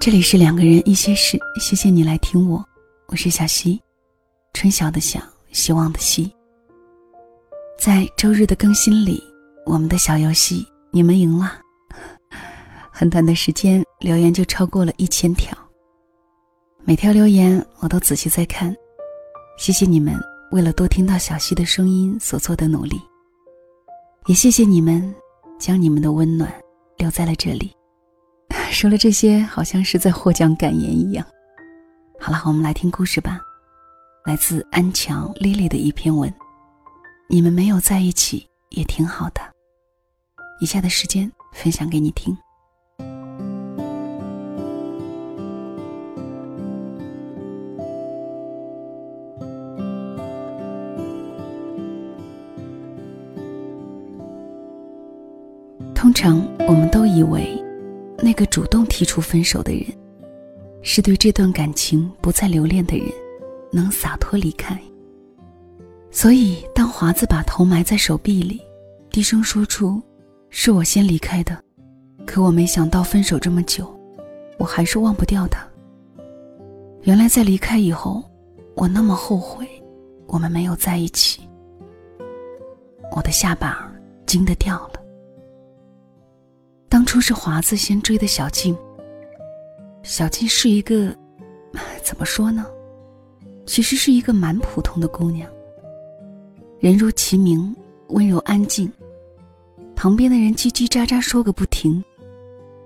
这里是两个人一些事，谢谢你来听我，我是小溪，春晓的晓，希望的希。在周日的更新里，我们的小游戏你们赢了，很短的时间留言就超过了一千条，每条留言我都仔细在看，谢谢你们为了多听到小溪的声音所做的努力，也谢谢你们将你们的温暖留在了这里。说了这些，好像是在获奖感言一样。好了，我们来听故事吧，来自安强丽丽的一篇文。你们没有在一起也挺好的。以下的时间分享给你听。通常我们都以为。那个主动提出分手的人，是对这段感情不再留恋的人，能洒脱离开。所以，当华子把头埋在手臂里，低声说出“是我先离开的”，可我没想到分手这么久，我还是忘不掉他。原来在离开以后，我那么后悔，我们没有在一起。我的下巴惊得掉了。当初是华子先追的小静。小静是一个，怎么说呢？其实是一个蛮普通的姑娘。人如其名，温柔安静，旁边的人叽叽喳喳说个不停，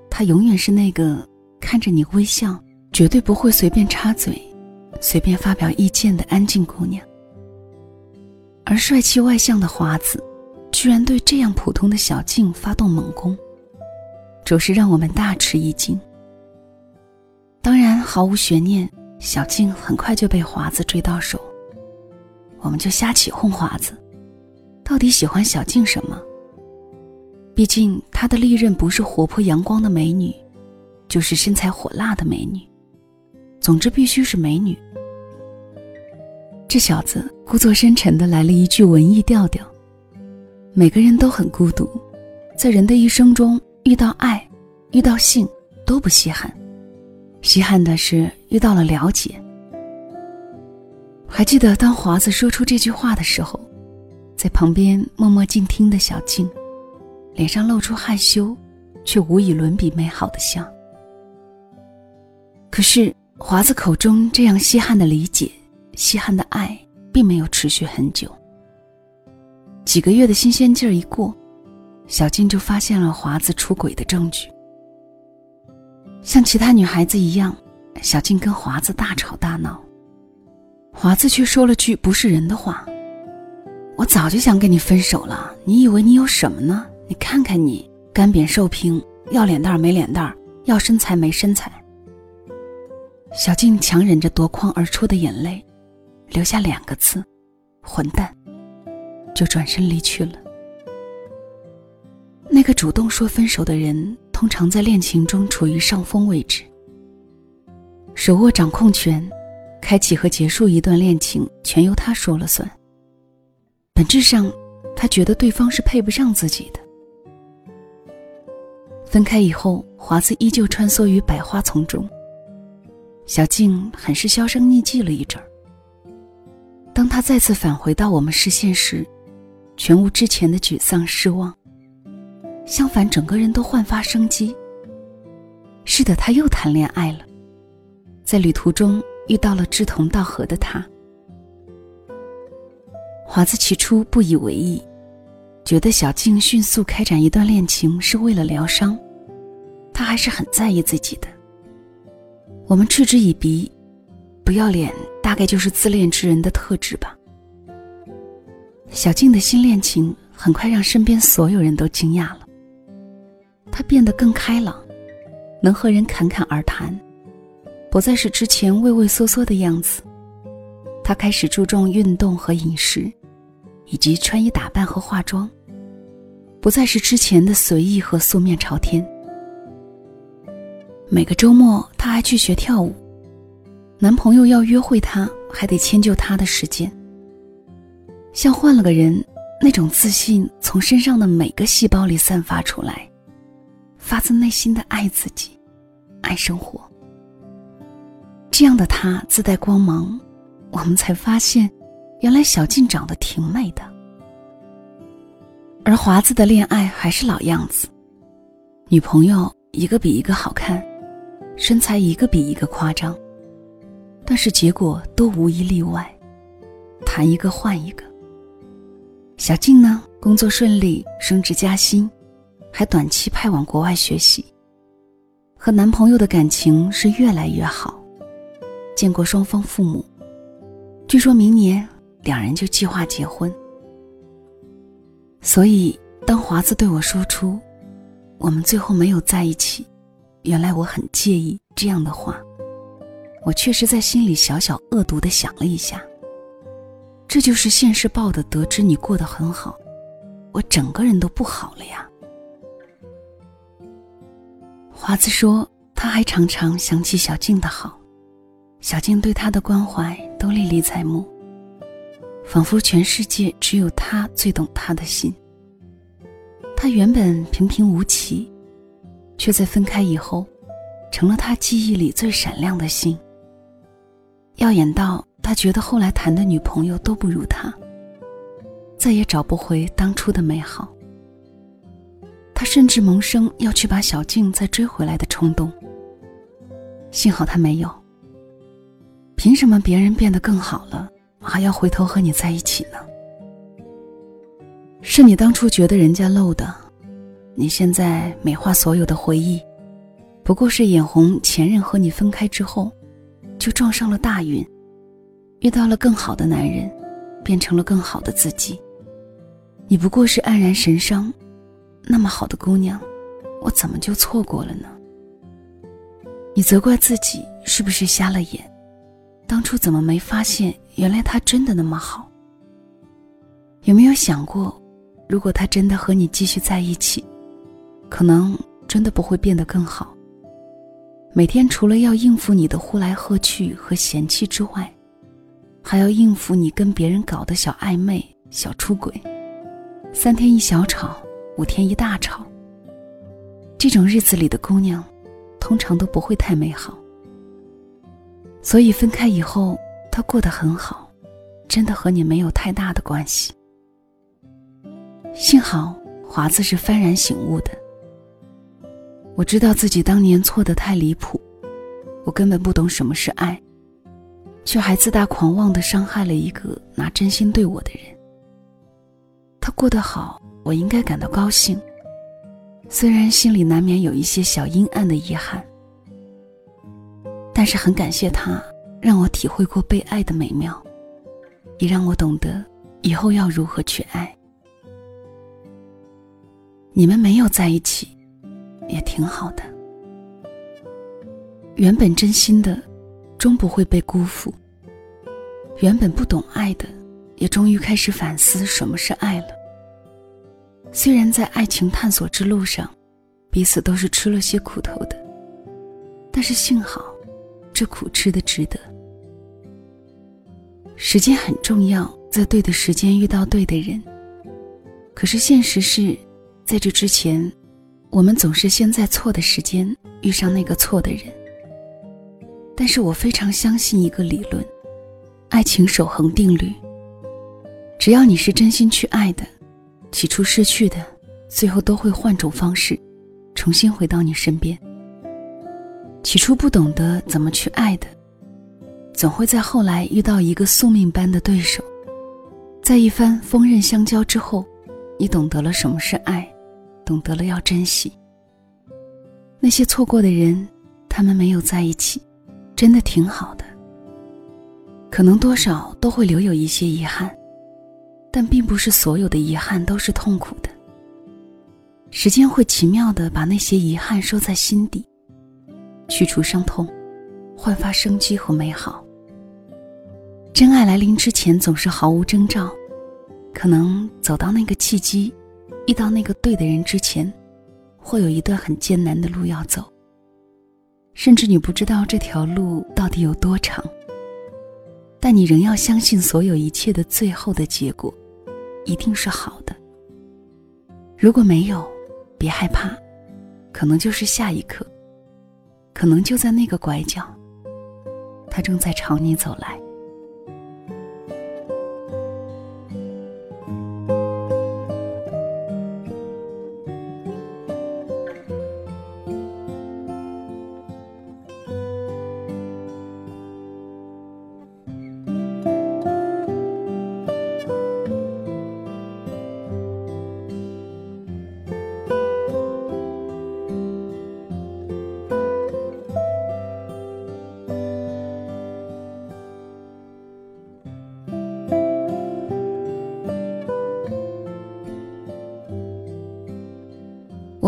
她永远是那个看着你微笑，绝对不会随便插嘴、随便发表意见的安静姑娘。而帅气外向的华子，居然对这样普通的小静发动猛攻。着实让我们大吃一惊。当然，毫无悬念，小静很快就被华子追到手。我们就瞎起哄，华子到底喜欢小静什么？毕竟他的利刃不是活泼阳光的美女，就是身材火辣的美女，总之必须是美女。这小子故作深沉的来了一句文艺调调：每个人都很孤独，在人的一生中。遇到爱，遇到性都不稀罕，稀罕的是遇到了了解。还记得当华子说出这句话的时候，在旁边默默静听的小静，脸上露出害羞却无以伦比美好的笑。可是华子口中这样稀罕的理解、稀罕的爱，并没有持续很久。几个月的新鲜劲儿一过。小静就发现了华子出轨的证据。像其他女孩子一样，小静跟华子大吵大闹。华子却说了句不是人的话：“我早就想跟你分手了，你以为你有什么呢？你看看你，干瘪瘦平，要脸蛋没脸蛋，要身材没身材。”小静强忍着夺眶而出的眼泪，留下两个字：“混蛋”，就转身离去了。那个主动说分手的人，通常在恋情中处于上风位置，手握掌控权，开启和结束一段恋情全由他说了算。本质上，他觉得对方是配不上自己的。分开以后，华子依旧穿梭于百花丛中，小静很是销声匿迹了一阵儿。当他再次返回到我们视线时，全无之前的沮丧失望。相反，整个人都焕发生机。是的，他又谈恋爱了，在旅途中遇到了志同道合的他。华子起初不以为意，觉得小静迅速开展一段恋情是为了疗伤，他还是很在意自己的。我们嗤之以鼻，不要脸大概就是自恋之人的特质吧。小静的新恋情很快让身边所有人都惊讶了。他变得更开朗，能和人侃侃而谈，不再是之前畏畏缩缩的样子。他开始注重运动和饮食，以及穿衣打扮和化妆，不再是之前的随意和素面朝天。每个周末，他还去学跳舞，男朋友要约会，他还得迁就他的时间。像换了个人，那种自信从身上的每个细胞里散发出来。发自内心的爱自己，爱生活。这样的他自带光芒，我们才发现，原来小静长得挺美的。而华子的恋爱还是老样子，女朋友一个比一个好看，身材一个比一个夸张，但是结果都无一例外，谈一个换一个。小静呢，工作顺利，升职加薪，还短期派往国外学习。和男朋友的感情是越来越好，见过双方父母，据说明年两人就计划结婚。所以，当华子对我说出“我们最后没有在一起”，原来我很介意这样的话，我确实在心里小小恶毒的想了一下。这就是现世报的，得知你过得很好，我整个人都不好了呀。华子说，他还常常想起小静的好，小静对他的关怀都历历在目，仿佛全世界只有他最懂他的心。他原本平平无奇，却在分开以后，成了他记忆里最闪亮的星，耀眼到他觉得后来谈的女朋友都不如他，再也找不回当初的美好。他甚至萌生要去把小静再追回来的冲动。幸好他没有。凭什么别人变得更好了，还要回头和你在一起呢？是你当初觉得人家漏的，你现在美化所有的回忆，不过是眼红前任和你分开之后，就撞上了大运，遇到了更好的男人，变成了更好的自己。你不过是黯然神伤。那么好的姑娘，我怎么就错过了呢？你责怪自己是不是瞎了眼？当初怎么没发现，原来他真的那么好？有没有想过，如果他真的和你继续在一起，可能真的不会变得更好？每天除了要应付你的呼来喝去和嫌弃之外，还要应付你跟别人搞的小暧昧、小出轨，三天一小吵。五天一大吵。这种日子里的姑娘，通常都不会太美好。所以分开以后，她过得很好，真的和你没有太大的关系。幸好华子是幡然醒悟的。我知道自己当年错得太离谱，我根本不懂什么是爱，却还自大狂妄的伤害了一个拿真心对我的人。他过得好。我应该感到高兴，虽然心里难免有一些小阴暗的遗憾，但是很感谢他，让我体会过被爱的美妙，也让我懂得以后要如何去爱。你们没有在一起，也挺好的。原本真心的，终不会被辜负；原本不懂爱的，也终于开始反思什么是爱了。虽然在爱情探索之路上，彼此都是吃了些苦头的，但是幸好，这苦吃的值得。时间很重要，在对的时间遇到对的人。可是现实是，在这之前，我们总是先在错的时间遇上那个错的人。但是我非常相信一个理论：爱情守恒定律。只要你是真心去爱的。起初失去的，最后都会换种方式，重新回到你身边。起初不懂得怎么去爱的，总会在后来遇到一个宿命般的对手，在一番锋刃相交之后，你懂得了什么是爱，懂得了要珍惜。那些错过的人，他们没有在一起，真的挺好的。可能多少都会留有一些遗憾。但并不是所有的遗憾都是痛苦的。时间会奇妙的把那些遗憾收在心底，去除伤痛，焕发生机和美好。真爱来临之前总是毫无征兆，可能走到那个契机，遇到那个对的人之前，会有一段很艰难的路要走。甚至你不知道这条路到底有多长，但你仍要相信所有一切的最后的结果。一定是好的。如果没有，别害怕，可能就是下一刻，可能就在那个拐角，他正在朝你走来。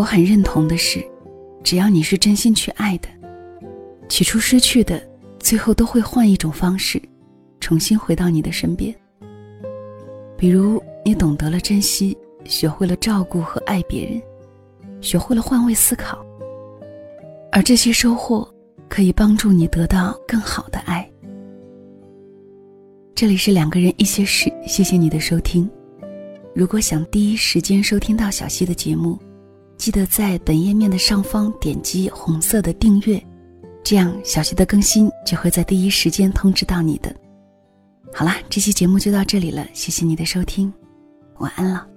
很认同的是，只要你是真心去爱的，起初失去的，最后都会换一种方式，重新回到你的身边。比如，你懂得了珍惜，学会了照顾和爱别人，学会了换位思考，而这些收获可以帮助你得到更好的爱。这里是两个人一些事，谢谢你的收听。如果想第一时间收听到小溪的节目。记得在本页面的上方点击红色的订阅，这样小溪的更新就会在第一时间通知到你的。好啦，这期节目就到这里了，谢谢你的收听，晚安了。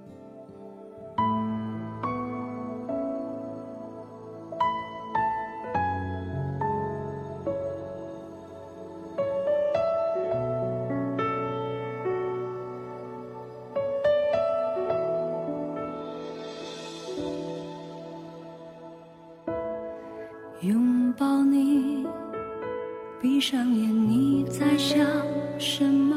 拥抱你，闭上眼，你在想什么？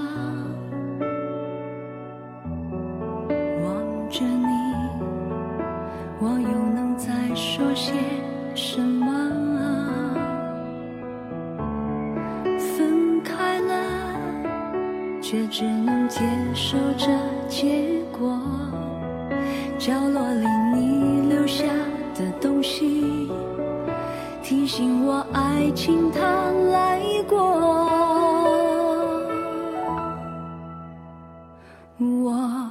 提醒我，爱情它来过。我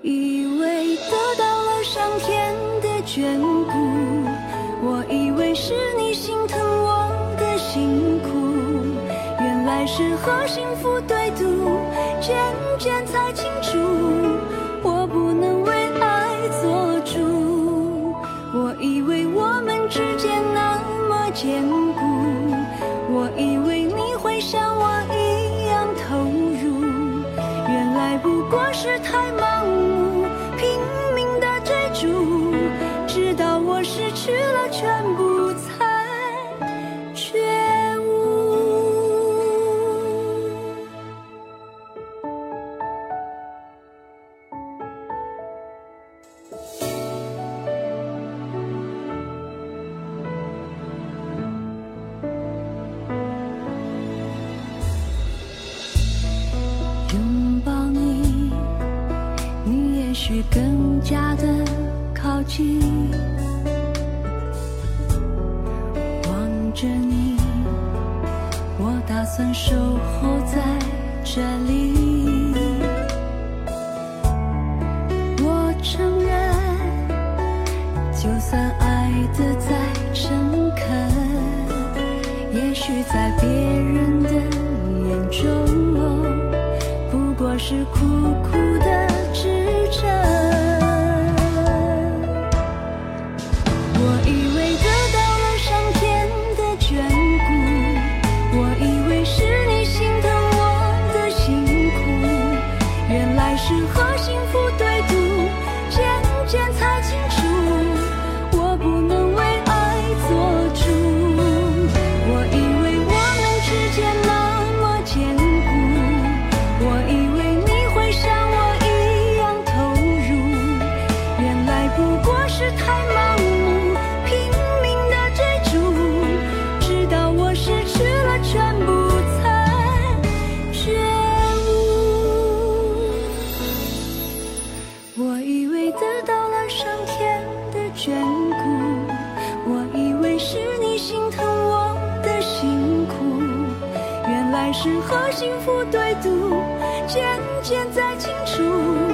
以为得到了上天的眷顾，我以为是你心疼我的辛苦，原来是和幸福对赌，渐渐才清坚固，我以为你会像我一样投入，原来不过是太靠近，望着你，我打算守候在这里。我承认，就算爱的再诚恳，也许在别人的眼中，不过是苦苦。是和幸福对赌，渐渐在清楚。